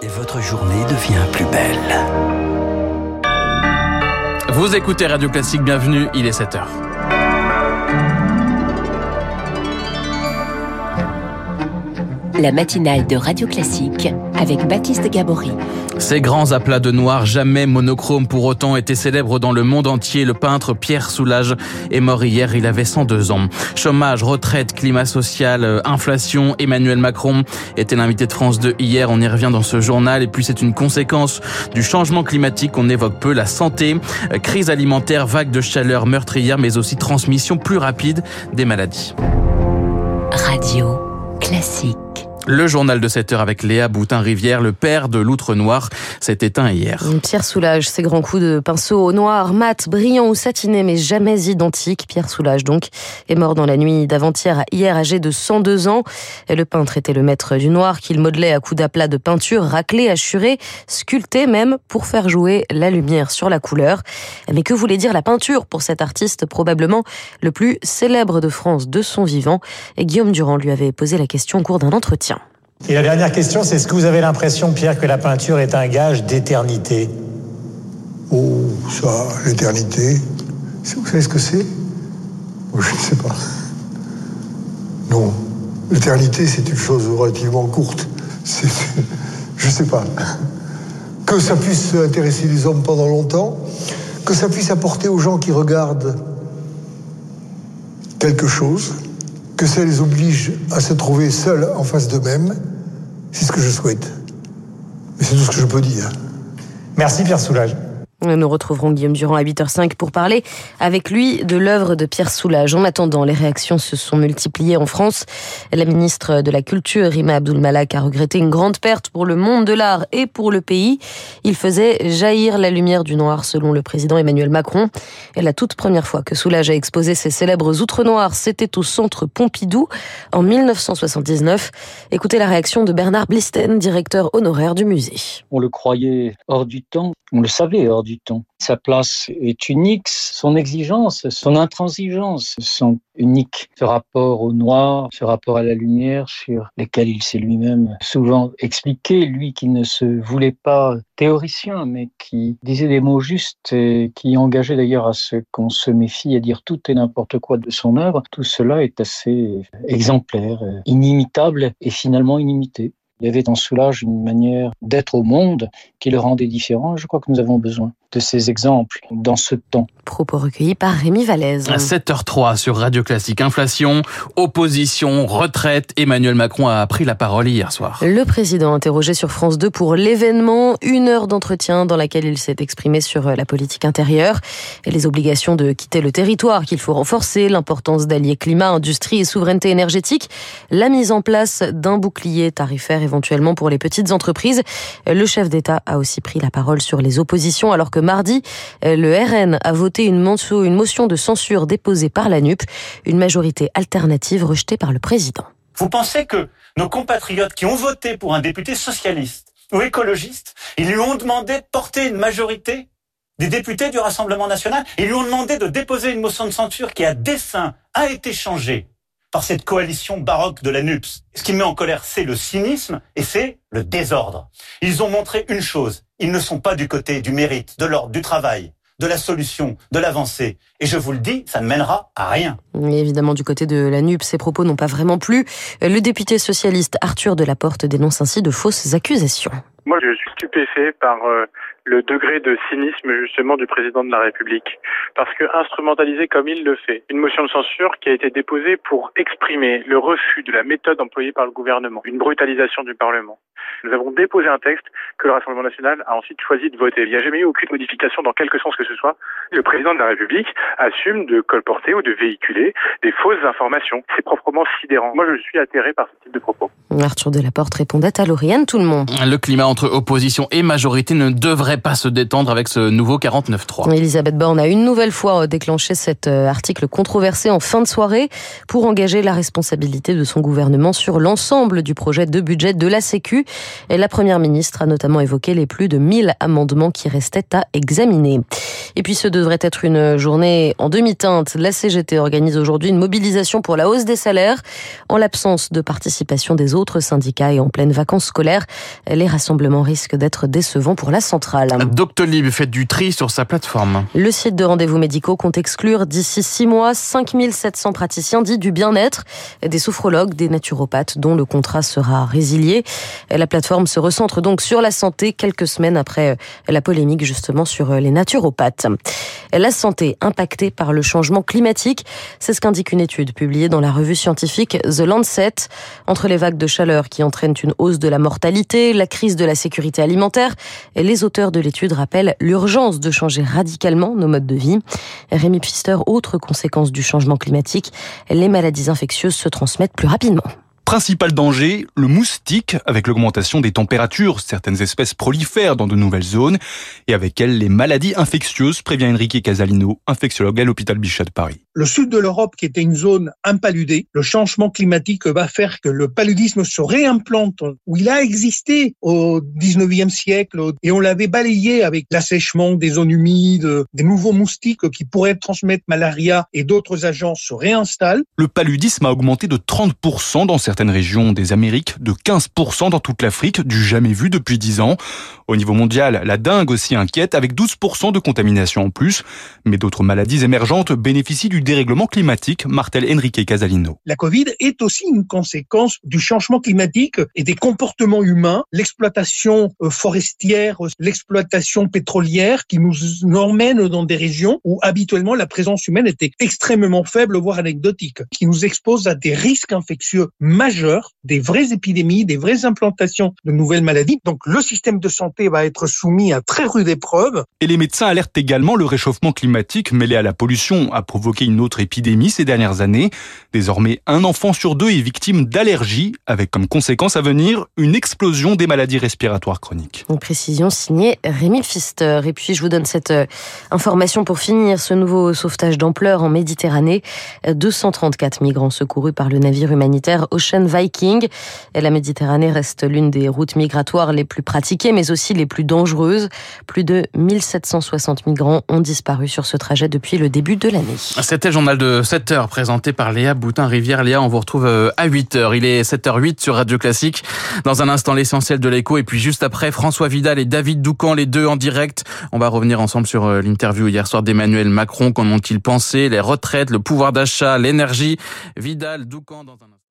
Et votre journée devient plus belle. Vous écoutez Radio Classique, bienvenue, il est 7h. La matinale de Radio Classique avec Baptiste Gabory. Ces grands aplats de noir, jamais monochrome pour autant, étaient célèbres dans le monde entier. Le peintre Pierre Soulages est mort hier, il avait 102 ans. Chômage, retraite, climat social, euh, inflation, Emmanuel Macron était l'invité de France 2 hier, on y revient dans ce journal. Et puis c'est une conséquence du changement climatique qu'on évoque peu, la santé, euh, crise alimentaire, vague de chaleur meurtrière, mais aussi transmission plus rapide des maladies. Radio Classique. Le journal de 7 heures avec Léa Boutin-Rivière, le père de l'outre noir, s'est éteint hier. Pierre Soulage, ses grands coups de pinceau au noir, mat, brillant ou satiné, mais jamais identique. Pierre Soulage, donc, est mort dans la nuit d'avant-hier, hier âgé de 102 ans. Et le peintre était le maître du noir qu'il modelait à coups d'aplat de peinture, raclé, assuré, sculpté même pour faire jouer la lumière sur la couleur. Mais que voulait dire la peinture pour cet artiste probablement le plus célèbre de France de son vivant? Et Guillaume Durand lui avait posé la question au cours d'un entretien. Et la dernière question, c'est est-ce que vous avez l'impression, Pierre, que la peinture est un gage d'éternité? Oh, ça, l'éternité. Vous savez ce que c'est? Je ne sais pas. Non. L'éternité, c'est une chose relativement courte. Je ne sais pas. Que ça puisse intéresser les hommes pendant longtemps, que ça puisse apporter aux gens qui regardent quelque chose, que ça les oblige à se trouver seuls en face d'eux-mêmes, c'est ce que je souhaite. Mais c'est tout ce que je peux dire. Merci Pierre Soulage. Nous retrouverons Guillaume Durand à 8h05 pour parler avec lui de l'œuvre de Pierre Soulages. En attendant, les réactions se sont multipliées en France. La ministre de la Culture, Rima Abdul-Malak, a regretté une grande perte pour le monde de l'art et pour le pays. Il faisait jaillir la lumière du noir, selon le président Emmanuel Macron. Et la toute première fois que Soulages a exposé ses célèbres outre noirs, c'était au centre Pompidou en 1979. Écoutez la réaction de Bernard Blisten, directeur honoraire du musée. On le croyait hors du temps, on le savait hors du Sa place est unique, son exigence, son intransigeance sont uniques. Ce rapport au noir, ce rapport à la lumière sur lesquels il s'est lui-même souvent expliqué, lui qui ne se voulait pas théoricien, mais qui disait des mots justes et qui engageait d'ailleurs à ce qu'on se méfie à dire tout et n'importe quoi de son œuvre, tout cela est assez exemplaire, inimitable et finalement inimité. Il y avait en Soulage une manière d'être au monde qui le rendait différent. Je crois que nous avons besoin de ces exemples dans ce temps. Propos recueillis par Rémi Vallès. À 7h03 sur Radio Classique. Inflation, opposition, retraite. Emmanuel Macron a pris la parole hier soir. Le président interrogé sur France 2 pour l'événement. Une heure d'entretien dans laquelle il s'est exprimé sur la politique intérieure et les obligations de quitter le territoire qu'il faut renforcer, l'importance d'allier climat, industrie et souveraineté énergétique, la mise en place d'un bouclier tarifaire éventuellement pour les petites entreprises. Le chef d'État a aussi pris la parole sur les oppositions alors que mardi, le RN a voté une motion de censure déposée par la NUP, une majorité alternative rejetée par le président. Vous pensez que nos compatriotes qui ont voté pour un député socialiste ou écologiste, ils lui ont demandé de porter une majorité des députés du Rassemblement national, ils lui ont demandé de déposer une motion de censure qui, à dessein, a été changée par cette coalition baroque de la NUPS. Ce qui me met en colère, c'est le cynisme et c'est le désordre. Ils ont montré une chose, ils ne sont pas du côté du mérite, de l'ordre, du travail, de la solution, de l'avancée. Et je vous le dis, ça ne mènera à rien. Évidemment, du côté de la NUP, ces propos n'ont pas vraiment plu. Le député socialiste Arthur Delaporte dénonce ainsi de fausses accusations. Moi, je suis stupéfait par euh, le degré de cynisme justement du président de la République. Parce que instrumentaliser comme il le fait, une motion de censure qui a été déposée pour exprimer le refus de la méthode employée par le gouvernement, une brutalisation du Parlement. Nous avons déposé un texte que le Rassemblement national a ensuite choisi de voter. Il n'y a jamais eu aucune modification dans quelque sens que ce soit. Le président de la République assume de colporter ou de véhiculer des fausses informations. C'est proprement sidérant. Moi, je suis atterré par ce type de propos. Arthur Delaporte répondait à Lauriane tout le monde. Le climat entre opposition et majorité ne devrait pas se détendre avec ce nouveau 49.3. Elisabeth Borne a une nouvelle fois déclenché cet article controversé en fin de soirée pour engager la responsabilité de son gouvernement sur l'ensemble du projet de budget de la Sécu. Et la première ministre a notamment évoqué les plus de 1000 amendements qui restaient à examiner. Et puis ce devrait être une journée en demi-teinte. La CGT organise aujourd'hui une mobilisation pour la hausse des salaires. En l'absence de participation des autres syndicats et en pleine vacances scolaires, les rassemblements rassemblement risque d'être décevant pour la centrale. Doctolib fait du tri sur sa plateforme. Le site de rendez-vous médicaux compte exclure d'ici six mois 5700 praticiens dits du bien-être, des sophrologues, des naturopathes dont le contrat sera résilié. La plateforme se recentre donc sur la santé quelques semaines après la polémique justement sur les naturopathes. La santé impactée par le changement climatique, c'est ce qu'indique une étude publiée dans la revue scientifique The Lancet. Entre les vagues de chaleur qui entraînent une hausse de la mortalité, la crise de la sécurité alimentaire, les auteurs de l'étude rappellent l'urgence de changer radicalement nos modes de vie. Rémi Pfister, autre conséquence du changement climatique, les maladies infectieuses se transmettent plus rapidement. Principal danger, le moustique. Avec l'augmentation des températures, certaines espèces prolifèrent dans de nouvelles zones et avec elles les maladies infectieuses, prévient Enrique Casalino, infectiologue à l'hôpital Bichat de Paris. Le sud de l'Europe, qui était une zone impaludée, le changement climatique va faire que le paludisme se réimplante où il a existé au 19e siècle et on l'avait balayé avec l'assèchement des zones humides, des nouveaux moustiques qui pourraient transmettre malaria et d'autres agents se réinstallent. Le paludisme a augmenté de 30% dans certaines régions des Amériques, de 15% dans toute l'Afrique, du jamais vu depuis 10 ans. Au niveau mondial, la dingue aussi inquiète, avec 12% de contamination en plus. Mais d'autres maladies émergentes bénéficient du dérèglement climatique, martel Enrique Casalino. La Covid est aussi une conséquence du changement climatique et des comportements humains, l'exploitation euh, forestière, l'exploitation pétrolière qui nous emmène dans des régions où habituellement la présence humaine était extrêmement faible, voire anecdotique, qui nous expose à des risques infectieux majeurs, des vraies épidémies, des vraies implantations de nouvelles maladies. Donc le système de santé va être soumis à très rude épreuve. Et les médecins alertent également le réchauffement climatique mêlé à la pollution a provoqué une autre épidémie ces dernières années. Désormais, un enfant sur deux est victime d'allergies, avec comme conséquence à venir une explosion des maladies respiratoires chroniques. Une précision signée Rémi Pfister. Et puis je vous donne cette euh, information pour finir. Ce nouveau sauvetage d'ampleur en Méditerranée. 234 migrants secourus par le navire humanitaire Ocean Viking. Et la Méditerranée reste l'une des routes migratoires les plus pratiquées, mais aussi les plus dangereuses. Plus de 1760 migrants ont disparu sur ce trajet depuis le début de l'année. C'était le journal de 7 heures présenté par Léa Boutin-Rivière. Léa, on vous retrouve euh, à 8 heures. Il est 7h08 sur Radio Classique. Dans un instant, l'essentiel de l'écho. Et puis juste après, François Vidal et David Doucan, les deux en direct. On va revenir ensemble sur euh, l'interview hier soir d'Emmanuel Macron. Qu'en ont-ils pensé? Les retraites, le pouvoir d'achat, l'énergie? Vidal, Doucan dans un instant.